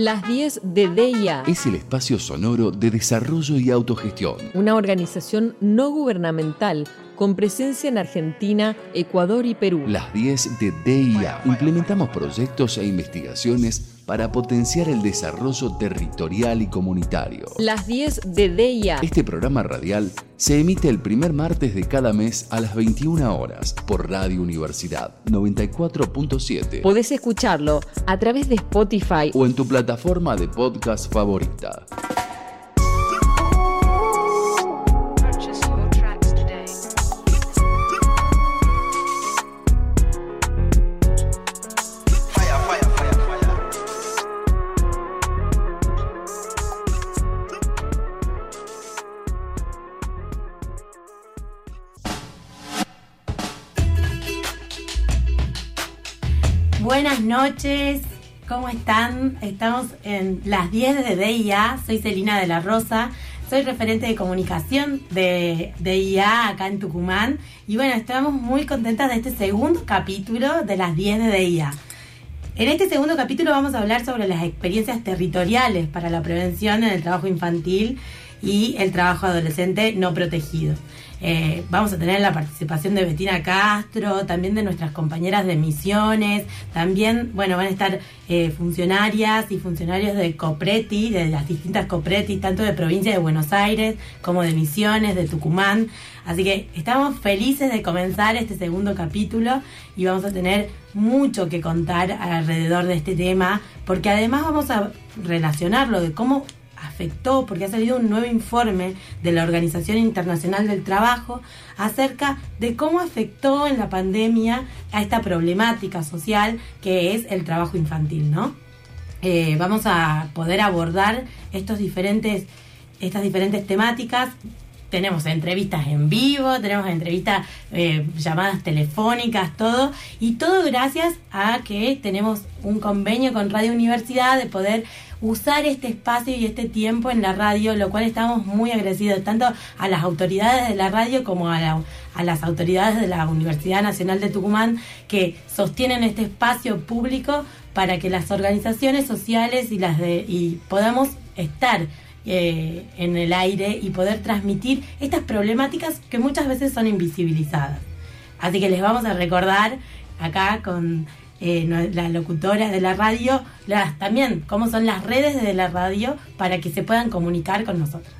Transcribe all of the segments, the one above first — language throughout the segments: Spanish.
Las 10 de DIA. Es el espacio sonoro de desarrollo y autogestión. Una organización no gubernamental con presencia en Argentina, Ecuador y Perú. Las 10 de DIA. Implementamos proyectos e investigaciones para potenciar el desarrollo territorial y comunitario. Las 10 de DIA. Este programa radial se emite el primer martes de cada mes a las 21 horas por Radio Universidad 94.7. Podés escucharlo a través de Spotify o en tu plataforma de podcast favorita. Noches, ¿cómo están? Estamos en las 10 de DIA, soy Celina de la Rosa, soy referente de comunicación de DIA acá en Tucumán y bueno, estamos muy contentas de este segundo capítulo de las 10 de DIA. En este segundo capítulo vamos a hablar sobre las experiencias territoriales para la prevención en el trabajo infantil y el trabajo adolescente no protegido. Eh, vamos a tener la participación de Betina Castro, también de nuestras compañeras de misiones, también, bueno, van a estar eh, funcionarias y funcionarios de Copreti, de las distintas Copreti, tanto de provincia de Buenos Aires como de Misiones, de Tucumán. Así que estamos felices de comenzar este segundo capítulo y vamos a tener mucho que contar alrededor de este tema, porque además vamos a relacionarlo de cómo afectó, porque ha salido un nuevo informe de la Organización Internacional del Trabajo acerca de cómo afectó en la pandemia a esta problemática social que es el trabajo infantil, ¿no? Eh, vamos a poder abordar estos diferentes, estas diferentes temáticas tenemos entrevistas en vivo, tenemos entrevistas, eh, llamadas telefónicas, todo, y todo gracias a que tenemos un convenio con Radio Universidad de poder usar este espacio y este tiempo en la radio, lo cual estamos muy agradecidos tanto a las autoridades de la radio como a, a las autoridades de la Universidad Nacional de Tucumán que sostienen este espacio público para que las organizaciones sociales y las de y podamos estar eh, en el aire y poder transmitir estas problemáticas que muchas veces son invisibilizadas. Así que les vamos a recordar acá con eh, las locutoras de la radio, las, también cómo son las redes de la radio para que se puedan comunicar con nosotros.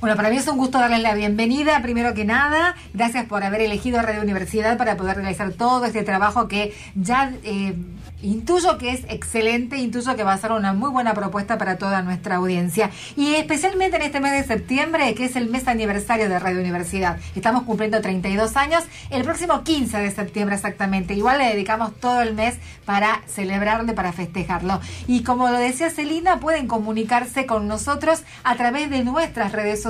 Bueno, para mí es un gusto darles la bienvenida, primero que nada. Gracias por haber elegido Radio Universidad para poder realizar todo este trabajo que ya eh, Intuyo que es excelente, intuyo que va a ser una muy buena propuesta para toda nuestra audiencia. Y especialmente en este mes de septiembre, que es el mes aniversario de Radio Universidad. Estamos cumpliendo 32 años, el próximo 15 de septiembre exactamente. Igual le dedicamos todo el mes para celebrarlo, para festejarlo. Y como lo decía Celina, pueden comunicarse con nosotros a través de nuestras redes sociales.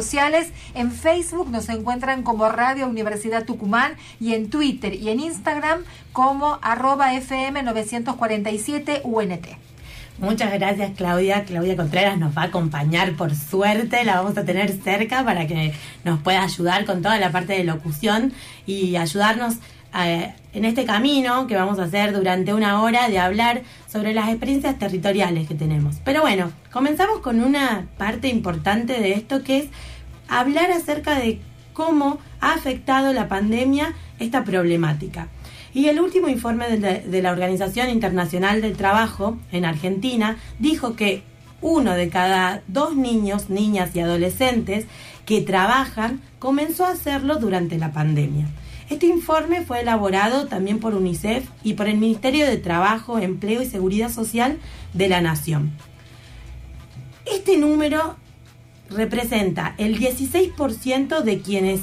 En Facebook nos encuentran como Radio Universidad Tucumán y en Twitter y en Instagram como arroba FM 947 UNT. Muchas gracias Claudia. Claudia Contreras nos va a acompañar por suerte, la vamos a tener cerca para que nos pueda ayudar con toda la parte de locución y ayudarnos eh, en este camino que vamos a hacer durante una hora de hablar sobre las experiencias territoriales que tenemos. Pero bueno, comenzamos con una parte importante de esto que es hablar acerca de cómo ha afectado la pandemia esta problemática. Y el último informe de la, Organización Internacional del Trabajo en Argentina dijo que uno de cada dos niños, niñas y adolescentes que trabajan comenzó a hacerlo durante la pandemia. Este informe fue elaborado también por UNICEF y por el Ministerio de Trabajo, Empleo y Seguridad Social de la Nación. Este número representa el 16% de quienes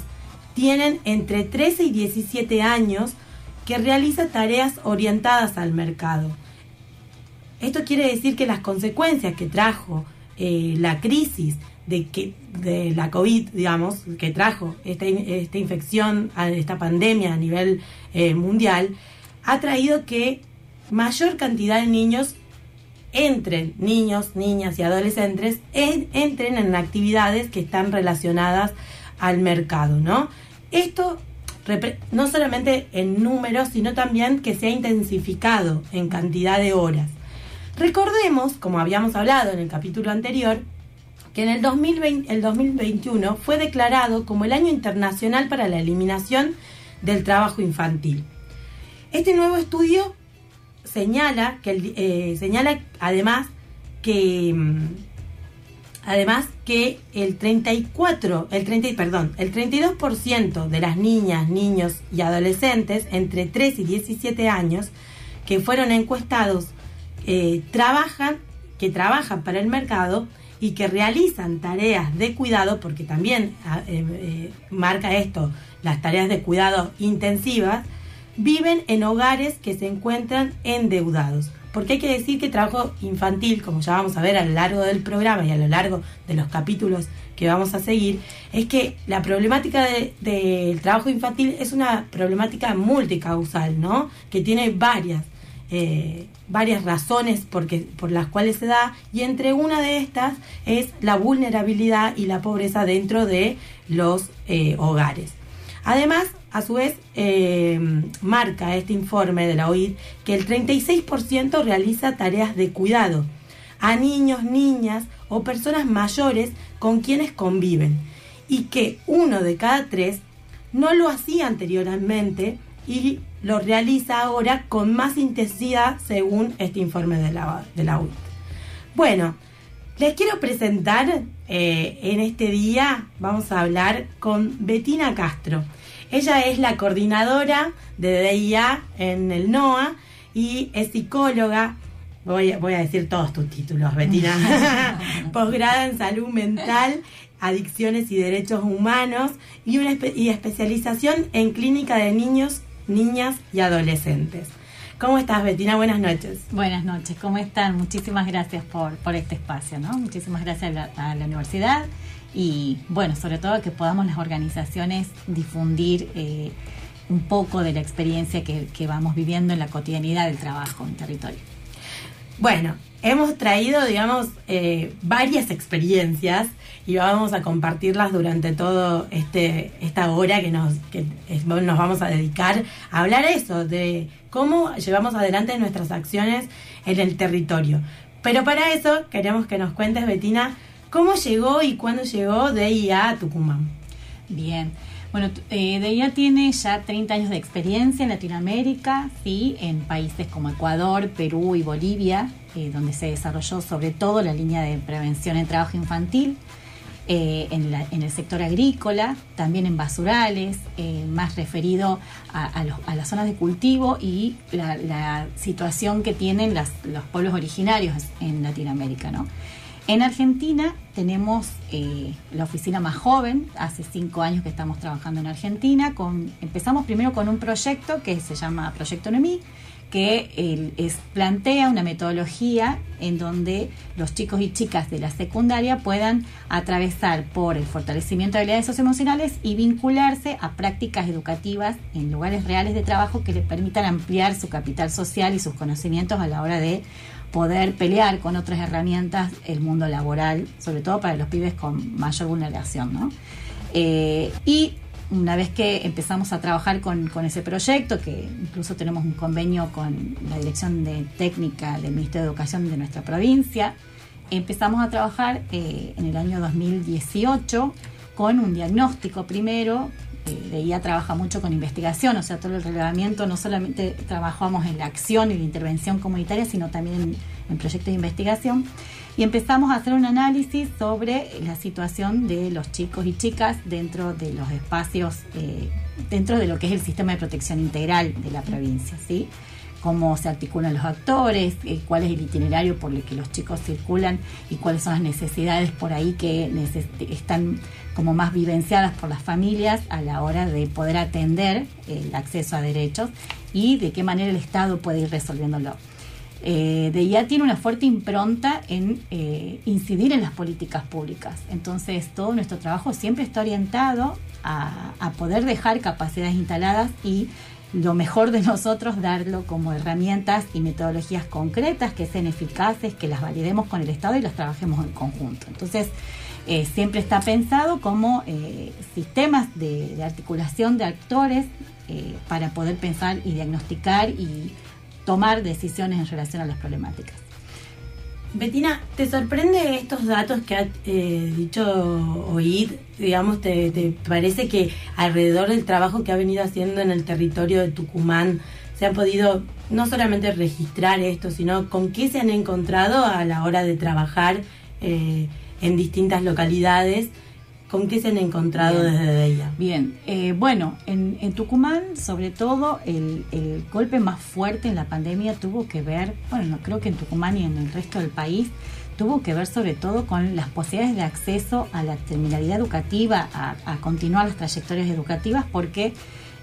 tienen entre 13 y 17 años que realiza tareas orientadas al mercado. Esto quiere decir que las consecuencias que trajo eh, la crisis de, que, de la COVID, digamos, que trajo esta, esta infección, esta pandemia a nivel eh, mundial, ha traído que mayor cantidad de niños entren, niños, niñas y adolescentes, entren en actividades que están relacionadas al mercado, ¿no? Esto no solamente en números, sino también que se ha intensificado en cantidad de horas. Recordemos, como habíamos hablado en el capítulo anterior, que en el, 2020, el 2021 fue declarado como el Año Internacional para la Eliminación del Trabajo Infantil. Este nuevo estudio señala, que, eh, señala además que mm, además que el 34, el 30, perdón, el 32% de las niñas, niños y adolescentes entre 3 y 17 años que fueron encuestados eh, trabajan, que trabajan para el mercado y que realizan tareas de cuidado, porque también ah, eh, eh, marca esto, las tareas de cuidado intensivas, viven en hogares que se encuentran endeudados. Porque hay que decir que trabajo infantil, como ya vamos a ver a lo largo del programa y a lo largo de los capítulos que vamos a seguir, es que la problemática del trabajo infantil es una problemática multicausal, ¿no? Que tiene varias, eh, varias razones porque, por las cuales se da, y entre una de estas es la vulnerabilidad y la pobreza dentro de los eh, hogares. Además, a su vez, eh, marca este informe de la OID que el 36% realiza tareas de cuidado a niños, niñas o personas mayores con quienes conviven y que uno de cada tres no lo hacía anteriormente y lo realiza ahora con más intensidad según este informe de la, de la OID. Bueno, les quiero presentar eh, en este día, vamos a hablar con Betina Castro. Ella es la coordinadora de DIA en el NOA y es psicóloga. Voy, voy a decir todos tus títulos, Betina. Posgrada en salud mental, adicciones y derechos humanos y una y especialización en clínica de niños, niñas y adolescentes. ¿Cómo estás, Betina? Buenas noches. Buenas noches, ¿cómo están? Muchísimas gracias por, por este espacio, ¿no? Muchísimas gracias a la universidad y bueno, sobre todo que podamos las organizaciones difundir eh, un poco de la experiencia que, vamos viviendo en la cotidianidad del trabajo en territorio. Bueno, hemos traído, digamos, eh, varias experiencias y vamos a compartirlas durante todo este esta hora que nos que nos vamos a dedicar a hablar eso de cómo llevamos adelante nuestras acciones en el territorio. Pero para eso queremos que nos cuentes, Betina, ¿Cómo llegó y cuándo llegó DIA a Tucumán? Bien. Bueno, eh, DIA tiene ya 30 años de experiencia en Latinoamérica, sí, en países como Ecuador, Perú y Bolivia, eh, donde se desarrolló sobre todo la línea de prevención en trabajo infantil, eh, en, el sector agrícola, también en basurales, eh, más referido a, las zonas de cultivo y la, situación que tienen los pueblos originarios en Latinoamérica, ¿no? En Argentina tenemos eh, la oficina más joven, hace cinco años que estamos trabajando en Argentina. Empezamos primero con un proyecto que se llama Proyecto NEMI, que plantea una metodología en donde los chicos y chicas de la secundaria puedan atravesar por el fortalecimiento de habilidades socioemocionales y vincularse a prácticas educativas en lugares reales de trabajo que les permitan ampliar su capital social y sus conocimientos a la hora de poder pelear con otras herramientas el mundo laboral, sobre todo para los pibes con mayor vulneración. ¿no? Eh, y una vez que empezamos a trabajar con, ese proyecto, que incluso tenemos un convenio con la Dirección de Técnica del Ministerio de Educación de nuestra provincia, empezamos a trabajar eh, en el año 2018 con un diagnóstico primero de IA trabaja mucho con investigación, o sea, todo el relevamiento, no solamente trabajamos en la acción y la intervención comunitaria, sino también en, proyectos de investigación. Y empezamos a hacer un análisis sobre la situación de los chicos y chicas dentro de los espacios, eh, dentro de lo que es el sistema de protección integral de la provincia, ¿sí? cómo se articulan los actores, eh, cuál es el itinerario por el que los chicos circulan y cuáles son las necesidades por ahí que están como más vivenciadas por las familias a la hora de poder atender el acceso a derechos y de qué manera el Estado puede ir resolviéndolo. Eh, de ya tiene una fuerte impronta en eh, incidir en las políticas públicas. Entonces, todo nuestro trabajo siempre está orientado a poder dejar capacidades instaladas y lo mejor de nosotros darlo como herramientas y metodologías concretas que sean eficaces, que las validemos con el Estado y las trabajemos en conjunto. Entonces, eh, siempre está pensado como eh, sistemas de, articulación de actores eh, para poder pensar y diagnosticar y tomar decisiones en relación a las problemáticas. Betina, ¿te sorprende estos datos que ha dicho Oid? Digamos, te, ¿te parece que alrededor del trabajo que ha venido haciendo en el territorio de Tucumán se han podido no solamente registrar esto, sino con qué se han encontrado a la hora de trabajar en distintas localidades? ¿Con qué se han encontrado Bien. desde ella? Bien, eh, bueno, en, en Tucumán, sobre todo, el, el golpe más fuerte en la pandemia tuvo que ver, bueno, no creo que en Tucumán y en el resto del país, tuvo que ver sobre todo con las posibilidades de acceso a la terminalidad educativa, a, a continuar las trayectorias educativas, porque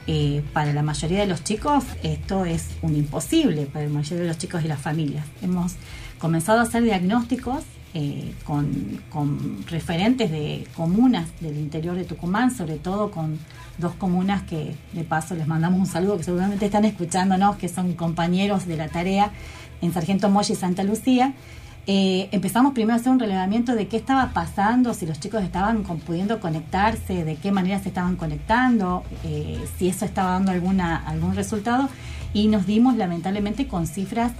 eh, para la mayoría de los chicos esto es un imposible, para la mayoría de los chicos y las familias. Hemos comenzado a hacer diagnósticos eh, con, referentes de comunas del interior de Tucumán, sobre todo con dos comunas que de paso les mandamos un saludo, que seguramente están escuchándonos, que son compañeros de la tarea en Sargento Moya y Santa Lucía. Eh, empezamos primero a hacer un relevamiento de qué estaba pasando, si los chicos estaban pudiendo conectarse, de qué manera se estaban conectando, eh, si eso estaba dando algún resultado y nos dimos lamentablemente con cifras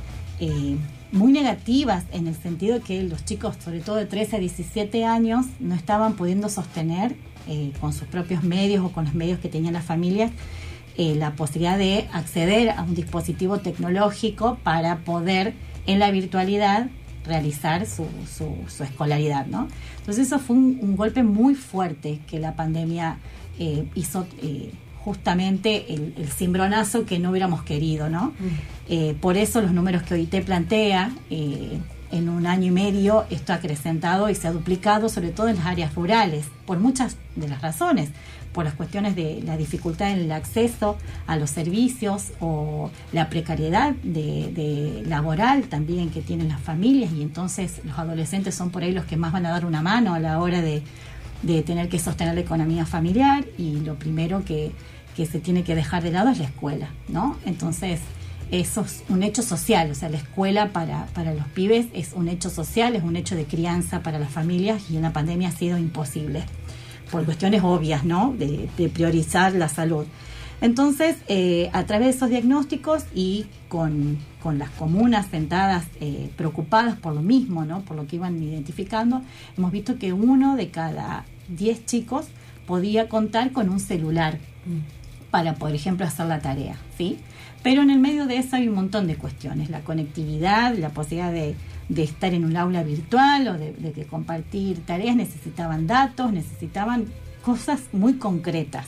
muy negativas en el sentido de que los chicos, sobre todo de 13 a 17 años, no estaban pudiendo sostener eh, con sus propios medios o con los medios que tenían las familias eh, la posibilidad de acceder a un dispositivo tecnológico para poder en la virtualidad realizar su, su, su escolaridad, ¿no? Entonces eso fue un, golpe muy fuerte que la pandemia eh, hizo eh, justamente el, el cimbronazo que no hubiéramos querido, ¿no? Eh, por eso los números que OIT plantea, eh, en un año y medio esto ha acrecentado y se ha duplicado, sobre todo en las áreas rurales, por muchas de las razones, por las cuestiones de la dificultad en el acceso a los servicios o la precariedad de, de laboral también que tienen las familias y entonces los adolescentes son por ahí los que más van a dar una mano a la hora de, de tener que sostener la economía familiar y lo primero que, que se tiene que dejar de lado es la escuela, ¿no? Entonces, eso es un hecho social, o sea, la escuela para, para los pibes es un hecho social, es un hecho de crianza para las familias y en la pandemia ha sido imposible, por cuestiones obvias, ¿no? De, priorizar la salud. Entonces, eh, a través de esos diagnósticos y con, con las comunas sentadas eh, preocupadas por lo mismo, ¿no? por lo que iban identificando, hemos visto que uno de cada 10 chicos podía contar con un celular para, por ejemplo, hacer la tarea, ¿sí? Pero en el medio de eso hay un montón de cuestiones, la conectividad, la posibilidad de, de estar en un aula virtual o de, de compartir tareas, necesitaban datos, necesitaban cosas muy concretas.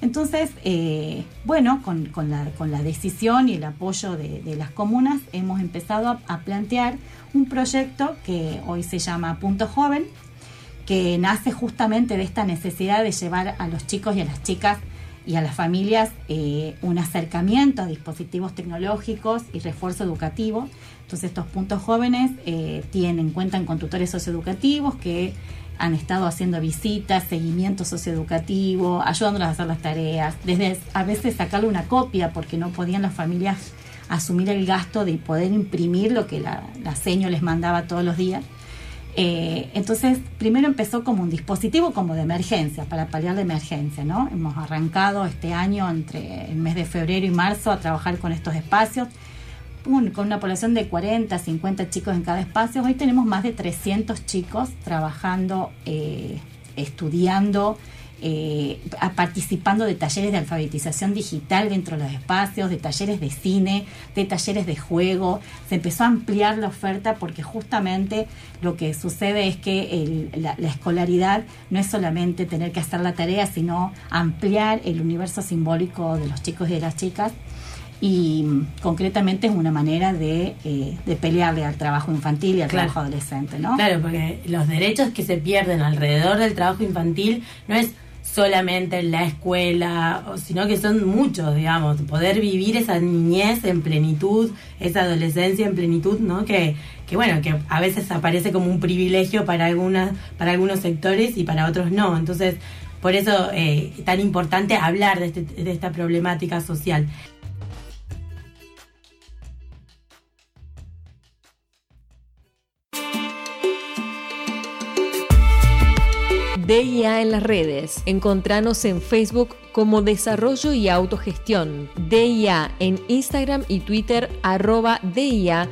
Entonces, eh, bueno, con, con, la, con, la, decisión y el apoyo de, de las comunas hemos empezado a, a, plantear un proyecto que hoy se llama Punto Joven, que nace justamente de esta necesidad de llevar a los chicos y a las chicas y a las familias eh, un acercamiento a dispositivos tecnológicos y refuerzo educativo. Entonces estos puntos jóvenes eh, tienen, cuentan con tutores socioeducativos que han estado haciendo visitas, seguimiento socioeducativo, ayudándolos a hacer las tareas, desde a veces sacarle una copia porque no podían las familias asumir el gasto de poder imprimir lo que la, la seño les mandaba todos los días. Eh, entonces, primero empezó como un dispositivo como de emergencia, para paliar de emergencia, ¿no? Hemos arrancado este año, entre el mes de febrero y marzo, a trabajar con estos espacios, con una población de 40, 50 chicos en cada espacio. Hoy tenemos más de 300 chicos trabajando, eh, estudiando, eh, participando de talleres de alfabetización digital dentro de los espacios, de talleres de cine, de talleres de juego. Se empezó a ampliar la oferta porque justamente lo que sucede es que el, la, la, escolaridad no es solamente tener que hacer la tarea, sino ampliar el universo simbólico de los chicos y de las chicas. Y concretamente es una manera de, eh, de pelearle al trabajo infantil y al claro. trabajo adolescente, ¿no? Claro, porque los derechos que se pierden alrededor del trabajo infantil no es solamente en la escuela, sino que son muchos, digamos, poder vivir esa niñez en plenitud, esa adolescencia en plenitud, ¿no? Que, que bueno, que a veces aparece como un privilegio para algunas, para algunos sectores y para otros no. Entonces, por eso eh, es tan importante hablar de, este, de esta problemática social. DIA en las redes. Encontranos en Facebook como Desarrollo y Autogestión. DIA en Instagram y Twitter arroba DIA-org.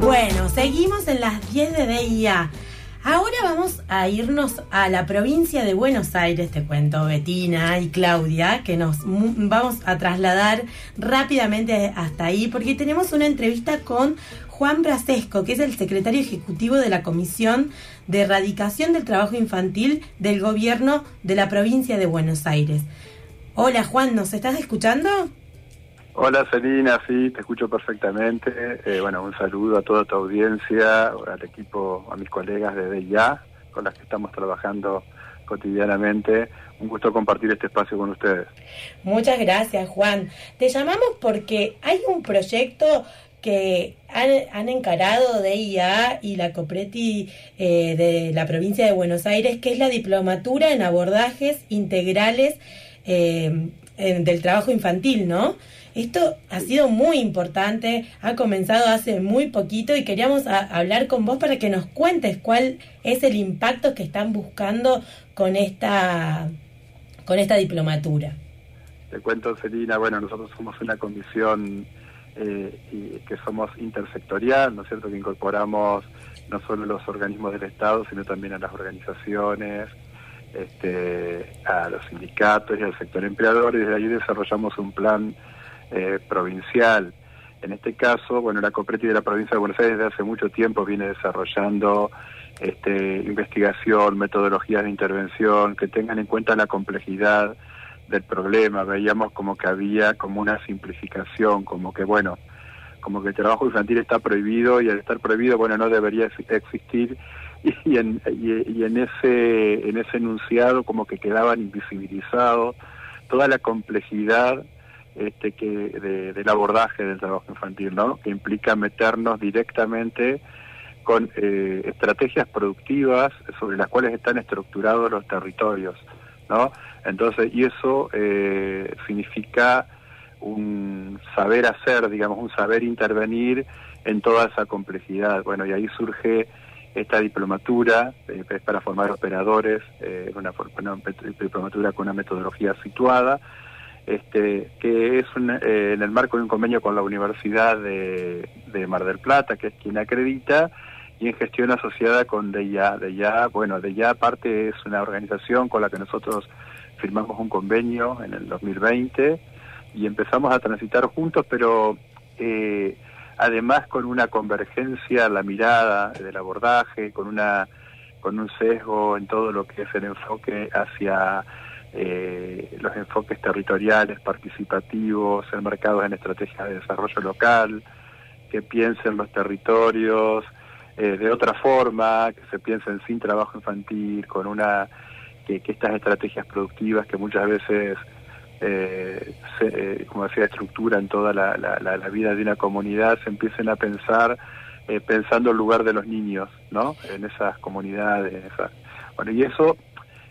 Bueno, seguimos en las 10 de DIA. Ahora vamos a irnos a la provincia de Buenos Aires, te cuento, Betina y Claudia, que nos vamos a trasladar rápidamente hasta ahí, porque tenemos una entrevista con Juan Brasesco, que es el secretario ejecutivo de la Comisión de Erradicación del Trabajo Infantil del Gobierno de la provincia de Buenos Aires. Hola Juan, ¿nos estás escuchando? Hola Celina, sí, te escucho perfectamente. Eh, bueno, un saludo a toda tu audiencia, al equipo, a mis colegas de DIA, con las que estamos trabajando cotidianamente. Un gusto compartir este espacio con ustedes. Muchas gracias, Juan. Te llamamos porque hay un proyecto que han, encarado DIA y la COPRETI eh, de la provincia de Buenos Aires, que es la diplomatura en abordajes integrales eh, del trabajo infantil, ¿no? Esto ha sido muy importante, ha comenzado hace muy poquito y queríamos hablar con vos para que nos cuentes cuál es el impacto que están buscando con esta, con esta diplomatura. Te cuento, Celina, bueno, nosotros somos una comisión eh, que somos intersectorial, ¿no es cierto?, que incorporamos no solo los organismos del Estado, sino también a las organizaciones, este, a los sindicatos y al sector empleador, y desde ahí desarrollamos un plan eh, provincial. En este caso, bueno, la COPRETI de la provincia de Buenos Aires desde hace mucho tiempo viene desarrollando este, investigación, metodologías de intervención que tengan en cuenta la complejidad del problema. Veíamos como que había como una simplificación, como que, bueno, como que el trabajo infantil está prohibido y al estar prohibido, bueno, no debería existir y en, y, en ese en ese enunciado como que quedaban invisibilizados toda la complejidad este, que del abordaje del trabajo infantil, ¿no? Que implica meternos directamente con eh, estrategias productivas sobre las cuales están estructurados los territorios, ¿no? Entonces, y eso eh, significa un saber hacer, digamos, un saber intervenir en toda esa complejidad. Bueno, y ahí surge esta diplomatura, eh, es para formar operadores, una, una diplomatura con una metodología situada, este, que es eh, en el marco de un convenio con la Universidad de, Mar del Plata, que es quien acredita, y en gestión asociada con DEIA. DEIA, bueno, DEIA aparte es una organización con la que nosotros firmamos un convenio en el 2020 y empezamos a transitar juntos, pero eh, además con una convergencia la mirada del abordaje, con una con un sesgo en todo lo que es el enfoque hacia eh, los enfoques territoriales, participativos, enmarcados en estrategias de desarrollo local, que piensen los territorios eh, de otra forma, que se piensen sin trabajo infantil, con una que, estas estrategias productivas que muchas veces eh, se, como decía, estructuran toda la, la, vida de una comunidad, se empiecen a pensar pensando el lugar de los niños, ¿no? En esas comunidades, bueno, y eso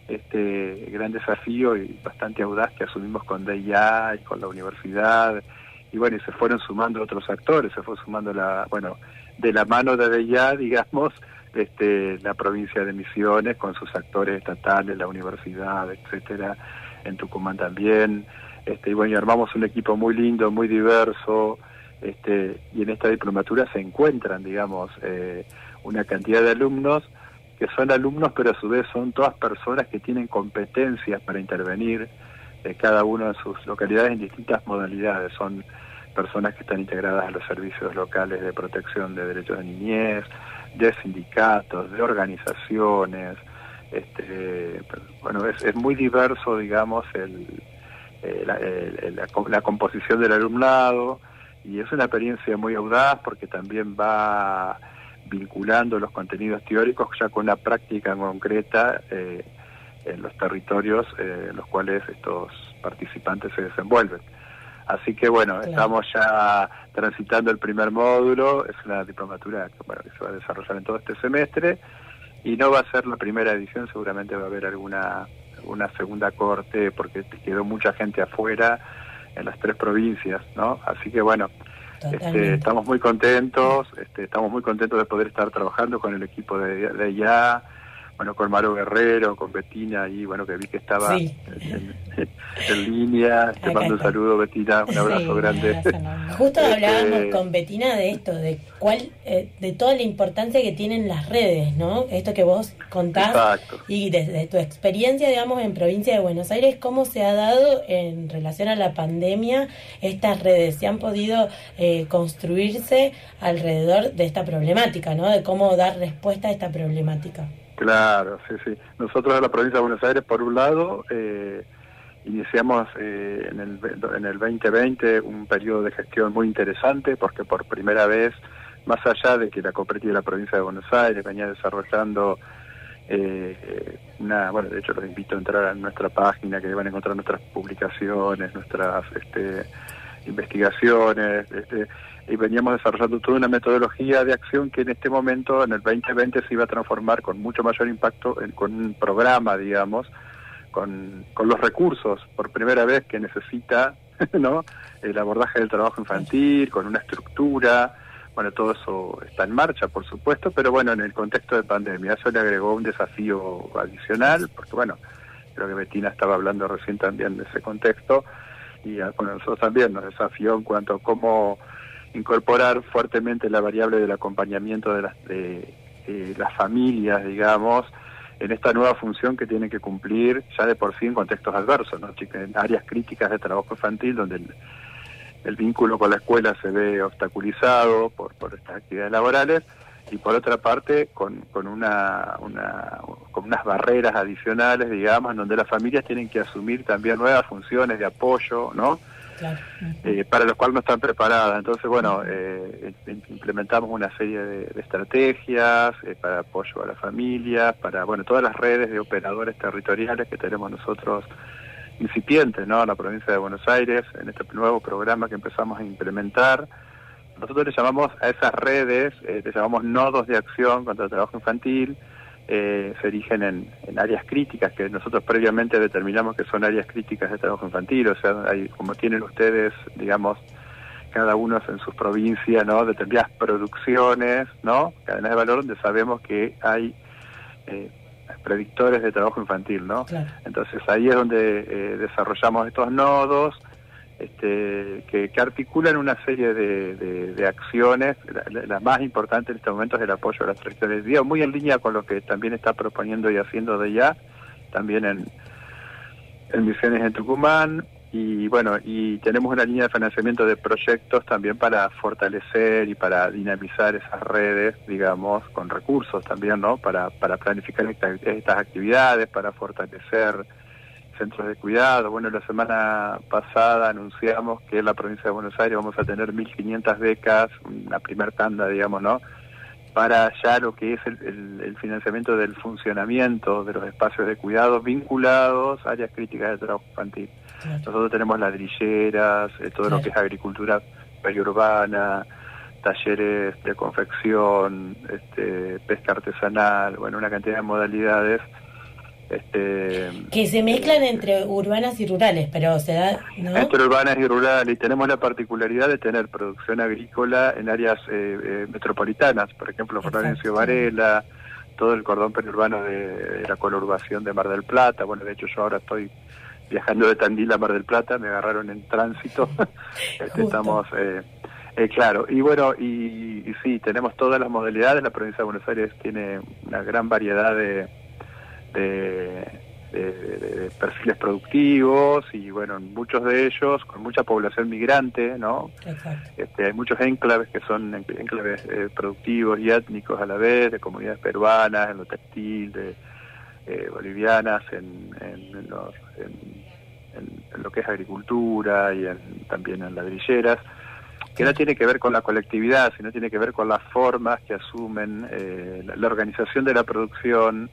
este gran desafío y bastante audaz que asumimos con DIA y con la universidad. Y bueno y se fueron sumando otros actores se fue sumando la bueno de la mano de DIA digamos este la provincia de Misiones con sus actores estatales la universidad etcétera en Tucumán también. Este y bueno y armamos un equipo muy lindo muy diverso este y en esta diplomatura se encuentran digamos eh, una cantidad de alumnos que son alumnos, pero a su vez son todas personas que tienen competencias para intervenir eh, cada uno en sus localidades en distintas modalidades. Son personas que están integradas a los servicios locales de protección de derechos de niñez, de sindicatos, de organizaciones. Este, bueno, es, muy diverso, digamos, el, eh, la, la composición del alumnado y es una experiencia muy audaz porque también va vinculando los contenidos teóricos ya con la práctica concreta eh, en los territorios eh, en los cuales estos participantes se desenvuelven. Así que bueno, estamos ya transitando el primer módulo, es una diplomatura que, bueno, que se va a desarrollar en todo este semestre y no va a ser la primera edición, seguramente va a haber alguna una segunda corte porque quedó mucha gente afuera en las tres provincias, ¿no? Así que bueno, este, estamos muy contentos, este, estamos muy contentos de poder estar trabajando con el equipo de, de bueno, con Maro Guerrero, con Betina, y bueno, que vi que estaba en, línea. Te mando un saludo, Betina, un abrazo grande. Justo este, hablábamos con Betina de esto, de cuál, eh, de toda la importancia que tienen las redes, ¿no? Esto que vos contás y desde tu experiencia, digamos, en provincia de Buenos Aires, cómo se ha dado en relación a la pandemia estas redes, se han podido eh, construirse alrededor de esta problemática, ¿no? De cómo dar respuesta a esta problemática. Claro, sí, sí. Nosotros en la provincia de Buenos Aires, por un lado, eh, iniciamos eh, en, el, en el 2020 un periodo de gestión muy interesante porque por primera vez, más allá de que la cooperativa de la provincia de Buenos Aires venía desarrollando eh, una, bueno, de hecho los invito a entrar a nuestra página que van a encontrar nuestras publicaciones, nuestras este, investigaciones, este, y veníamos desarrollando toda una metodología de acción que en este momento, en el 2020, se iba a transformar con mucho mayor impacto en, con un programa, digamos, con, con los recursos, por primera vez que necesita ¿no? el abordaje del trabajo infantil, con una estructura, bueno, todo eso está en marcha, por supuesto, pero bueno, en el contexto de pandemia, eso le agregó un desafío adicional, porque bueno, creo que Betina estaba hablando recién también de ese contexto, y ah, bueno, nosotros también nos desafió en cuanto a cómo incorporar fuertemente la variable del acompañamiento de las, de, las familias, digamos, en esta nueva función que tienen que cumplir ya de por sí en contextos adversos, ¿no? en áreas críticas de trabajo infantil donde el, vínculo con la escuela se ve obstaculizado por, por estas actividades laborales y por otra parte con, con, una, una, con unas barreras adicionales, digamos, en donde las familias tienen que asumir también nuevas funciones de apoyo, ¿no? Eh, para los cuales no están preparadas. Entonces, bueno, eh, implementamos una serie de, estrategias eh, para apoyo a las familias, para, bueno, todas las redes de operadores territoriales que tenemos nosotros incipientes, ¿no? En la provincia de Buenos Aires, en este nuevo programa que empezamos a implementar. Nosotros le llamamos a esas redes, le llamamos nodos de acción contra el trabajo infantil, eh, se erigen en, áreas críticas que nosotros previamente determinamos que son áreas críticas de trabajo infantil, o sea, hay, como tienen ustedes, digamos, cada uno en sus provincias, ¿no? Determinadas producciones, ¿no? Cadenas de valor donde sabemos que hay eh, predictores de trabajo infantil, ¿no? Entonces ahí es donde eh, desarrollamos estos nodos, este, que, articulan una serie de, acciones. La, más importante en este momento es el apoyo a las trayectorias de día, muy en línea con lo que también está proponiendo y haciendo de ya, también en, en Misiones en Tucumán. Y bueno, y tenemos una línea de financiamiento de proyectos también para fortalecer y para dinamizar esas redes, digamos, con recursos también, ¿no? Para, para planificar estas actividades, para fortalecer centros de cuidado. Bueno, la semana pasada anunciamos que en la provincia de Buenos Aires vamos a tener 1.500 becas, una primer tanda, digamos, ¿no? Para ya lo que es el, financiamiento del funcionamiento de los espacios de cuidado vinculados a áreas críticas de trabajo infantil. Nosotros tenemos ladrilleras, eh, todo lo que es agricultura periurbana, talleres de confección, este, pesca artesanal, bueno, una cantidad de modalidades este, que se mezclan entre urbanas y rurales, pero se da... Entre urbanas y rurales. Y tenemos la particularidad de tener producción agrícola en áreas eh, eh, metropolitanas, por ejemplo, Florencio Varela, todo el cordón periurbano de, la conurbación de Mar del Plata. Bueno, de hecho yo ahora estoy viajando de Tandil a Mar del Plata, me agarraron en tránsito. Este, estamos... Eh, eh, claro, y bueno, y, y sí, tenemos todas las modalidades. La provincia de Buenos Aires tiene una gran variedad de de, perfiles productivos y bueno, muchos de ellos con mucha población migrante, ¿no? Este, hay muchos enclaves que son enclaves eh, productivos y étnicos a la vez, de comunidades peruanas, en lo textil, de eh, bolivianas, en, en, lo que es agricultura y también en ladrilleras que no tiene que ver con la colectividad, sino tiene que ver con las formas que asumen eh, la, organización de la producción,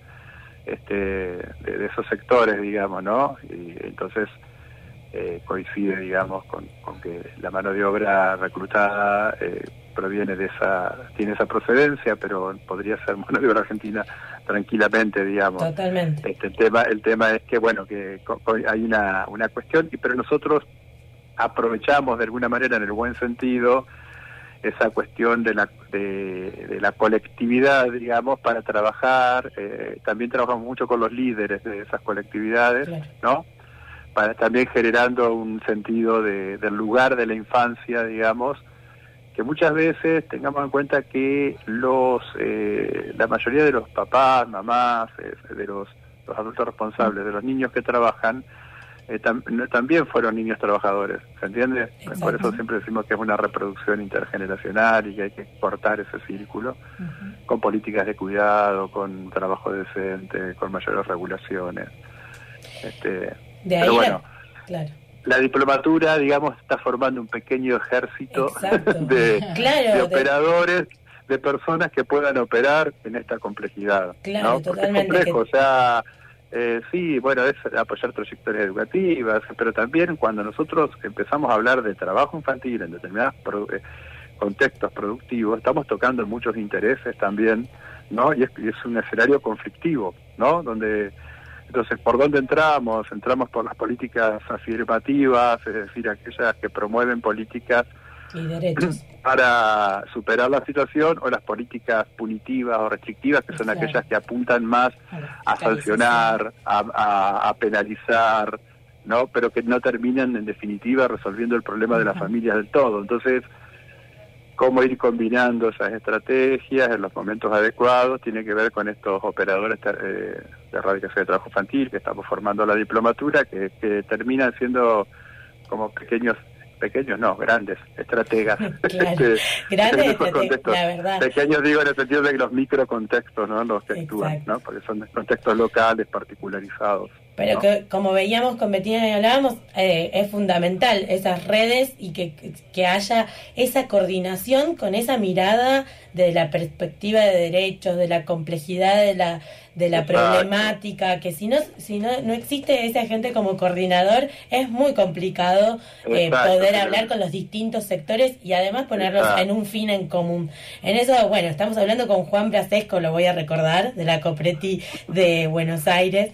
este, de, esos sectores, digamos, ¿no? Y entonces eh, coincide, digamos, con, que la mano de obra reclutada eh, proviene de esa, tiene esa procedencia, pero podría ser mano de obra argentina tranquilamente, digamos. Totalmente. Este, el tema, el tema es que, bueno, que hay una, una cuestión, pero nosotros aprovechamos de alguna manera en el buen sentido esa cuestión de la, de, la colectividad, digamos, para trabajar. Eh, también trabajamos mucho con los líderes de esas colectividades, ¿no? Para, también generando un sentido de, del lugar de la infancia, digamos, que muchas veces tengamos en cuenta que los eh, la mayoría de los papás, mamás, eh, de los, los adultos responsables, de los niños que trabajan, eh, también fueron niños trabajadores, ¿se entiende? Por eso siempre decimos que es una reproducción intergeneracional y que hay que cortar ese círculo con políticas de cuidado, con trabajo decente, con mayores regulaciones. Este, pero bueno, la, diplomatura, digamos, está formando un pequeño ejército de, operadores de personas que puedan operar en esta complejidad. Claro, totalmente. Es complejo, o sea, eh, sí, bueno, es apoyar trayectorias educativas, pero también cuando nosotros empezamos a hablar de trabajo infantil en determinados eh, contextos productivos, estamos tocando muchos intereses también, ¿no? Y es, es, un escenario conflictivo, ¿no? Donde, entonces, ¿por dónde entramos? Entramos por las políticas afirmativas, es decir, aquellas que promueven políticas para superar la situación o las políticas punitivas o restrictivas que son aquellas que apuntan más a sancionar, a, penalizar, no, pero que no terminan en definitiva resolviendo el problema de las familias del todo. Entonces, cómo ir combinando esas estrategias en los momentos adecuados tiene que ver con estos operadores eh, de erradicación de trabajo infantil que estamos formando la diplomatura, que, que terminan siendo como pequeños pequeños no, grandes estrategas. Claro, grandes estrategas, la verdad. Pequeños digo en el sentido de los microcontextos, ¿no? Los que actúan, ¿no? Porque son contextos locales, particularizados. Pero que, como veíamos con Betina y hablábamos, eh, es fundamental esas redes y que, que haya esa coordinación con esa mirada de la perspectiva de derechos, de la complejidad de la, de la problemática, que si no, si no, no existe ese agente como coordinador, es muy complicado eh, poder hablar con los distintos sectores y además ponerlos en un fin en común. En eso, bueno, estamos hablando con Juan Brasesco, lo voy a recordar, de la Copreti de Buenos Aires.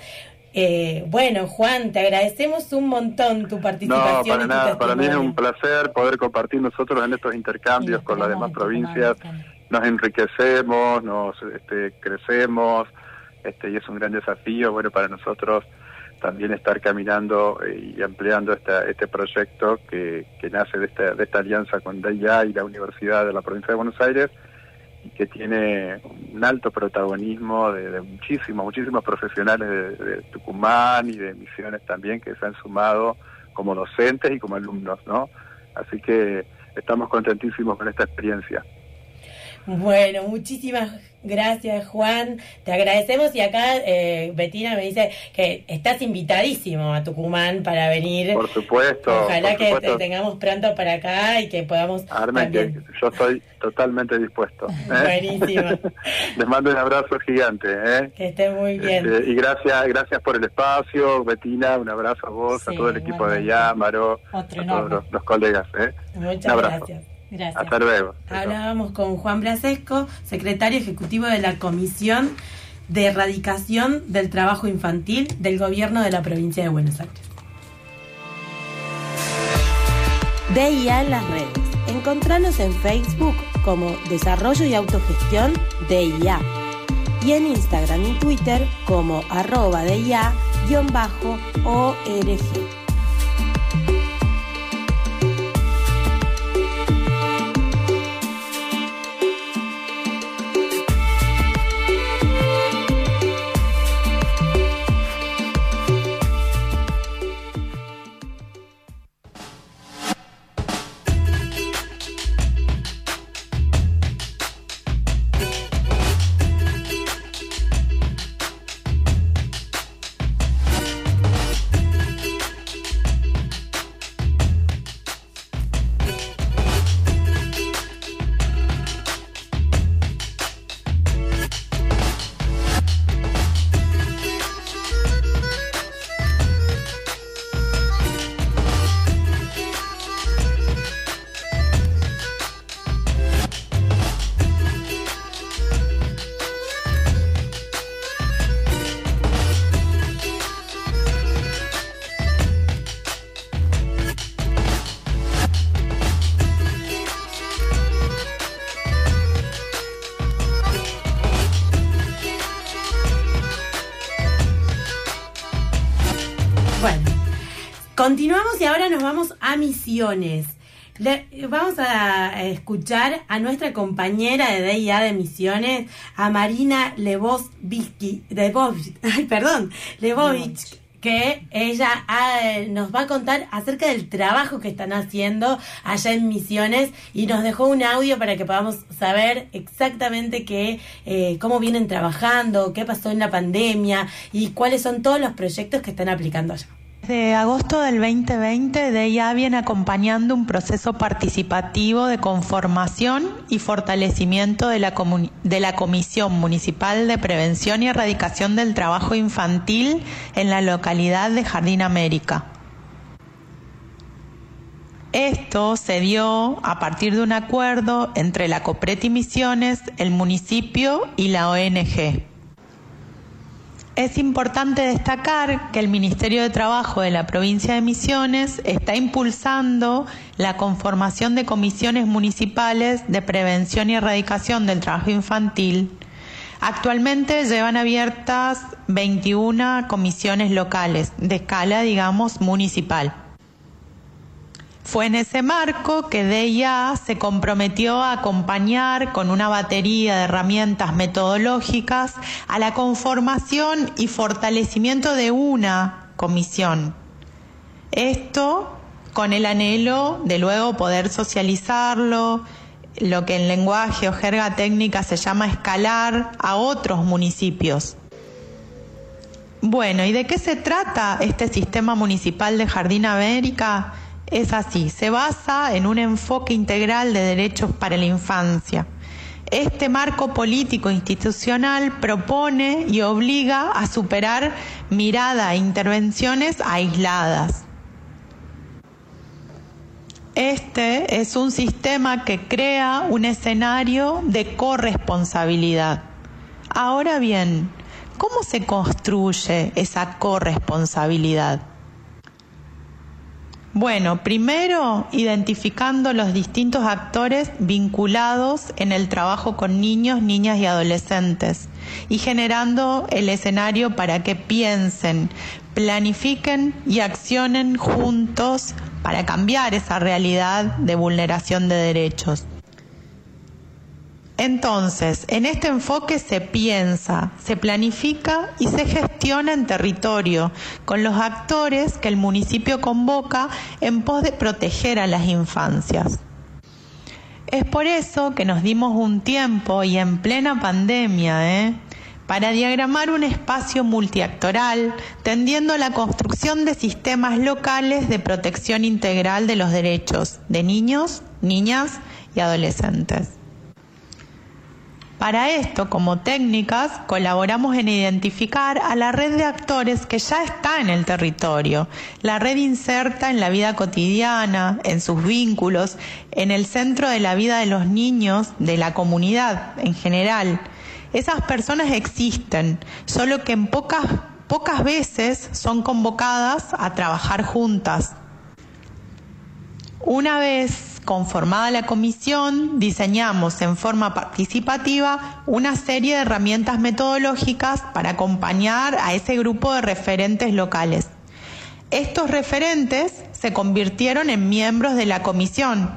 Eh, bueno, Juan, te agradecemos un montón tu participación. No, para nada, para mí es un placer poder compartir nosotros en estos intercambios con las demás provincias. Nos enriquecemos, nos este, crecemos, este, y es un gran desafío, bueno, para nosotros también estar caminando eh, y ampliando este proyecto que, nace de esta, de esta alianza con DIA y la Universidad de la Provincia de Buenos Aires que tiene un alto protagonismo de, muchísimos, muchísimos profesionales de, Tucumán y de Misiones también que se han sumado como docentes y como alumnos, ¿no? Así que estamos contentísimos con esta experiencia. Bueno, muchísimas gracias Juan, te agradecemos y acá eh, Betina me dice que estás invitadísimo a Tucumán para venir. Por supuesto. Ojalá que te tengamos pronto para acá y que podamos... Armen, yo estoy totalmente dispuesto. ¿eh? Buenísimo. Les mando un abrazo gigante. ¿eh? Que esté muy bien. Este, y gracias gracias por el espacio, Betina, un abrazo a vos, a todo el equipo de Yámaro, a todos los, colegas. ¿eh? Muchas gracias. Gracias. Hasta luego. Hablábamos con Juan Brasesco, secretario ejecutivo de la Comisión de Erradicación del Trabajo Infantil del Gobierno de la Provincia de Buenos Aires. DIA en las redes. Encontranos en Facebook como Desarrollo y Autogestión DIA y en Instagram y Twitter como arroba DIA-ORG. Continuamos y ahora nos vamos a Misiones. vamos a escuchar a nuestra compañera de DIA de Misiones, a Marina Lebovich, perdón, Lebovich, que ella ah, nos va a contar acerca del trabajo que están haciendo allá en Misiones y nos dejó un audio para que podamos saber exactamente qué, eh, cómo vienen trabajando, qué pasó en la pandemia y cuáles son todos los proyectos que están aplicando allá. Desde agosto del 2020, DEIA viene acompañando un proceso participativo de conformación y fortalecimiento de la, de la Comisión Municipal de Prevención y Erradicación del Trabajo Infantil en la localidad de Jardín América. Esto se dio a partir de un acuerdo entre la Copreti Misiones, el municipio y la ONG. Es importante destacar que el Ministerio de Trabajo de la provincia de Misiones está impulsando la conformación de comisiones municipales de prevención y erradicación del trabajo infantil. Actualmente llevan abiertas 21 comisiones locales de escala, digamos, municipal. Fue en ese marco que DIA se comprometió a acompañar con una batería de herramientas metodológicas a la conformación y fortalecimiento de una comisión. Esto con el anhelo de luego poder socializarlo, lo que en lenguaje o jerga técnica se llama escalar a otros municipios. Bueno, ¿y de qué se trata este sistema municipal de Jardín América? Es así, se basa en un enfoque integral de derechos para la infancia. Este marco político institucional propone y obliga a superar mirada e intervenciones aisladas. Este es un sistema que crea un escenario de corresponsabilidad. Ahora bien, ¿cómo se construye esa corresponsabilidad? Bueno, primero identificando los distintos actores vinculados en el trabajo con niños, niñas y adolescentes y generando el escenario para que piensen, planifiquen y accionen juntos para cambiar esa realidad de vulneración de derechos. Entonces, en este enfoque se piensa, se planifica y se gestiona en territorio con los actores que el municipio convoca en pos de proteger a las infancias. Es por eso que nos dimos un tiempo y en plena pandemia, ¿eh? para diagramar un espacio multiactoral tendiendo a la construcción de sistemas locales de protección integral de los derechos de niños, niñas y adolescentes. Para esto, como técnicas, colaboramos en identificar a la red de actores que ya está en el territorio. La red inserta en la vida cotidiana, en sus vínculos, en el centro de la vida de los niños, de la comunidad en general. Esas personas existen, solo que en pocas, pocas veces son convocadas a trabajar juntas. Una vez Conformada la comisión, diseñamos en forma participativa una serie de herramientas metodológicas para acompañar a ese grupo de referentes locales. Estos referentes se convirtieron en miembros de la comisión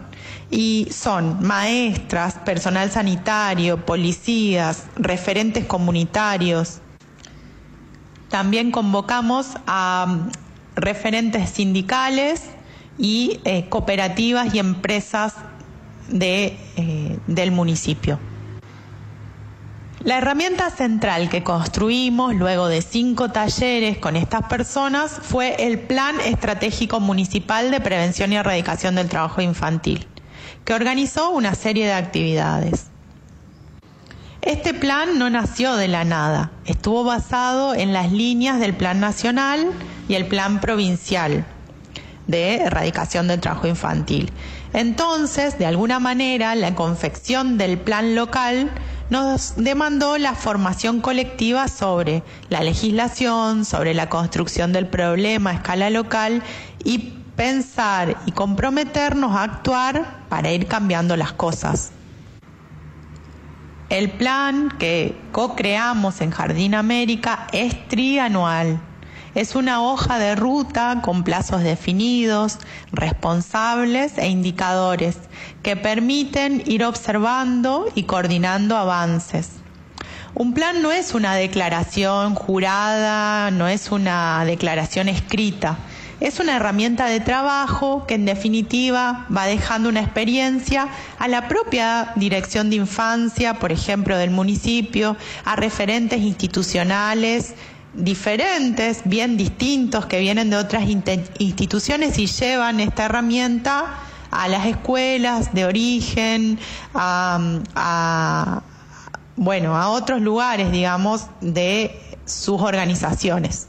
y son maestras, personal sanitario, policías, referentes comunitarios. También convocamos a referentes sindicales, y eh, cooperativas y empresas de, eh, del municipio. La herramienta central que construimos luego de cinco talleres con estas personas fue el Plan Estratégico Municipal de Prevención y Erradicación del Trabajo Infantil, que organizó una serie de actividades. Este plan no nació de la nada, estuvo basado en las líneas del Plan Nacional y el Plan Provincial, de erradicación del trabajo infantil. Entonces, de alguna manera, la confección del plan local nos demandó la formación colectiva sobre la legislación, sobre la construcción del problema a escala local y pensar y comprometernos a actuar para ir cambiando las cosas. El plan que co-creamos en Jardín América es trianual Es una hoja de ruta con plazos definidos, responsables e indicadores que permiten ir observando y coordinando avances. Un plan no es una declaración jurada, no es una declaración escrita, es una herramienta de trabajo que en definitiva va dejando una experiencia a la propia dirección de infancia, por ejemplo, del municipio, a referentes institucionales diferentes, bien distintos, que vienen de otras instituciones y llevan esta herramienta a las escuelas de origen, a, bueno, a otros lugares, digamos, de sus organizaciones.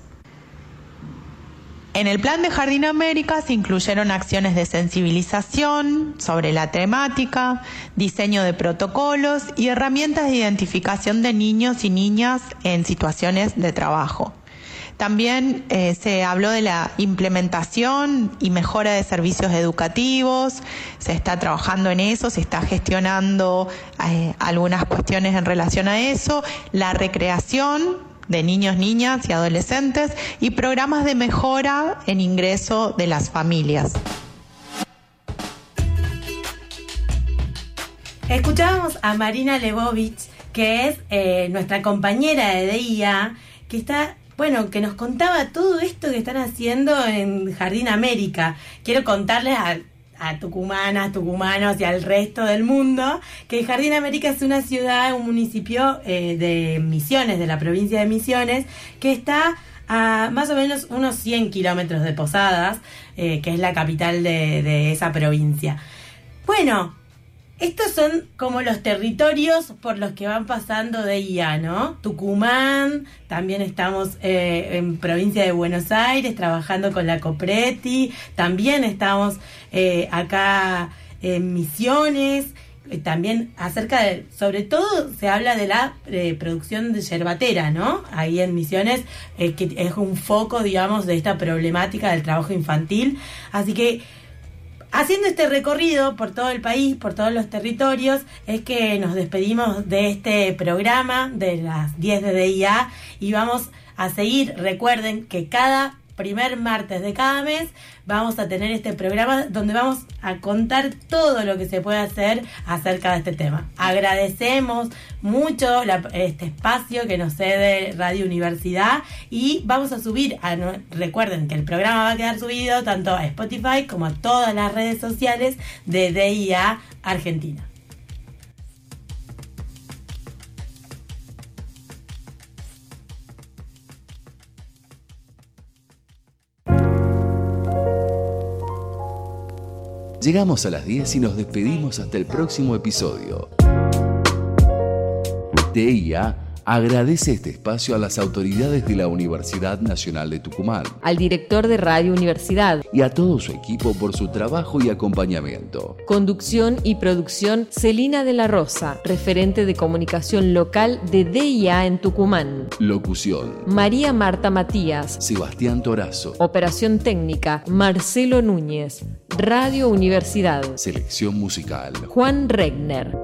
En el plan de Jardín América se incluyeron acciones de sensibilización sobre la temática, diseño de protocolos y herramientas de identificación de niños y niñas en situaciones de trabajo. También eh, se habló de la implementación y mejora de servicios educativos, se está trabajando en eso, se está gestionando eh, algunas cuestiones en relación a eso, la recreación de niños, niñas y adolescentes y programas de mejora en ingreso de las familias. Escuchábamos a Marina Lebovich, que es eh, nuestra compañera de DIA, que está bueno, que nos contaba todo esto que están haciendo en Jardín América. Quiero contarles a a tucumanas, tucumanos y al resto del mundo, que Jardín América es una ciudad, un municipio eh, de Misiones, de la provincia de Misiones, que está a más o menos unos 100 kilómetros de Posadas, eh, que es la capital de, de esa provincia. Bueno, estos son como los territorios por los que van pasando de IA, ¿no? Tucumán, también estamos eh, en provincia de Buenos Aires trabajando con la Copreti, también estamos eh, acá en Misiones, eh, también acerca de, sobre todo se habla de la producción de yerbatera, ¿no? Ahí en Misiones, que es un foco, digamos, de esta problemática del trabajo infantil. Así que Haciendo este recorrido por todo el país, por todos los territorios, es que nos despedimos de este programa de las 10 de DIA y vamos a seguir. Recuerden que cada primer martes de cada mes vamos a tener este programa donde vamos a contar todo lo que se puede hacer acerca de este tema. Agradecemos mucho este espacio que nos cede Radio Universidad y vamos a subir, recuerden que el programa va a quedar subido tanto a Spotify como a todas las redes sociales de DIA Argentina. Llegamos a las 10 y nos despedimos hasta el próximo episodio. Agradece este espacio a las autoridades de la Universidad Nacional de Tucumán, al director de Radio Universidad y a todo su equipo por su trabajo y acompañamiento. Conducción y producción Celina de la Rosa, referente de comunicación local de DIA en Tucumán. Locución María Marta Matías, Sebastián Torazo. Operación técnica Marcelo Núñez. Radio Universidad. Selección musical Juan Regner.